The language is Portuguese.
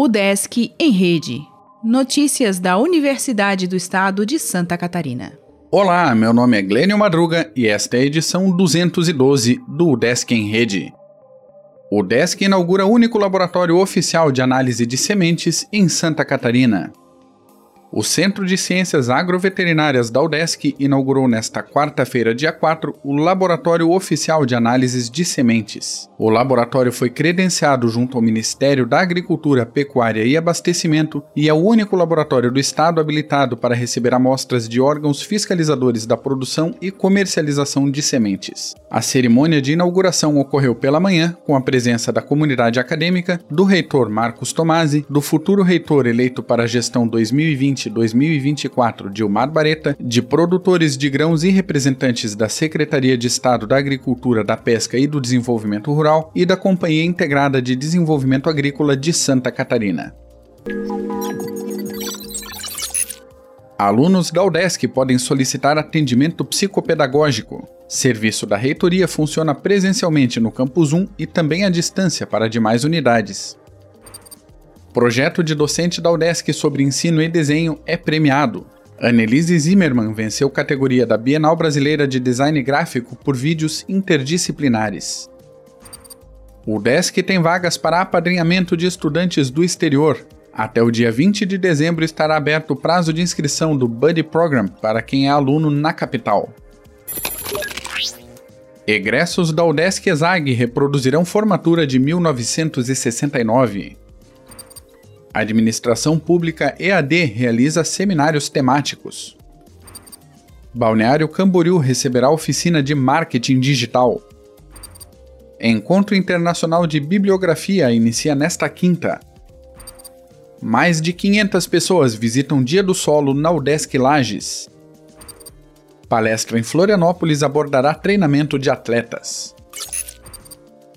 O Desk em Rede. Notícias da Universidade do Estado de Santa Catarina. Olá, meu nome é Glênio Madruga e esta é a edição 212 do Desk em Rede. O Desk inaugura o único laboratório oficial de análise de sementes em Santa Catarina. O Centro de Ciências Agroveterinárias da UDESC inaugurou nesta quarta-feira, dia 4, o Laboratório Oficial de Análises de Sementes. O laboratório foi credenciado junto ao Ministério da Agricultura, Pecuária e Abastecimento e é o único laboratório do Estado habilitado para receber amostras de órgãos fiscalizadores da produção e comercialização de sementes. A cerimônia de inauguração ocorreu pela manhã, com a presença da comunidade acadêmica, do reitor Marcos Tomasi, do futuro reitor eleito para a gestão 2020 2020-2024 Dilmar Bareta, de produtores de grãos e representantes da Secretaria de Estado da Agricultura, da Pesca e do Desenvolvimento Rural e da Companhia Integrada de Desenvolvimento Agrícola de Santa Catarina. Alunos da UDESC podem solicitar atendimento psicopedagógico. Serviço da reitoria funciona presencialmente no Campus 1 e também à distância para demais unidades. Projeto de docente da UDESC sobre ensino e desenho é premiado. Annelise Zimmermann venceu categoria da Bienal Brasileira de Design Gráfico por vídeos interdisciplinares. O DESC tem vagas para apadrinhamento de estudantes do exterior. Até o dia 20 de dezembro estará aberto o prazo de inscrição do Buddy Program para quem é aluno na capital. Egressos da UDESC ESAG reproduzirão formatura de 1969. A Administração Pública EAD realiza seminários temáticos. Balneário Camboriú receberá oficina de marketing digital. Encontro Internacional de Bibliografia inicia nesta quinta. Mais de 500 pessoas visitam Dia do Solo na UDESC Lages. Palestra em Florianópolis abordará treinamento de atletas.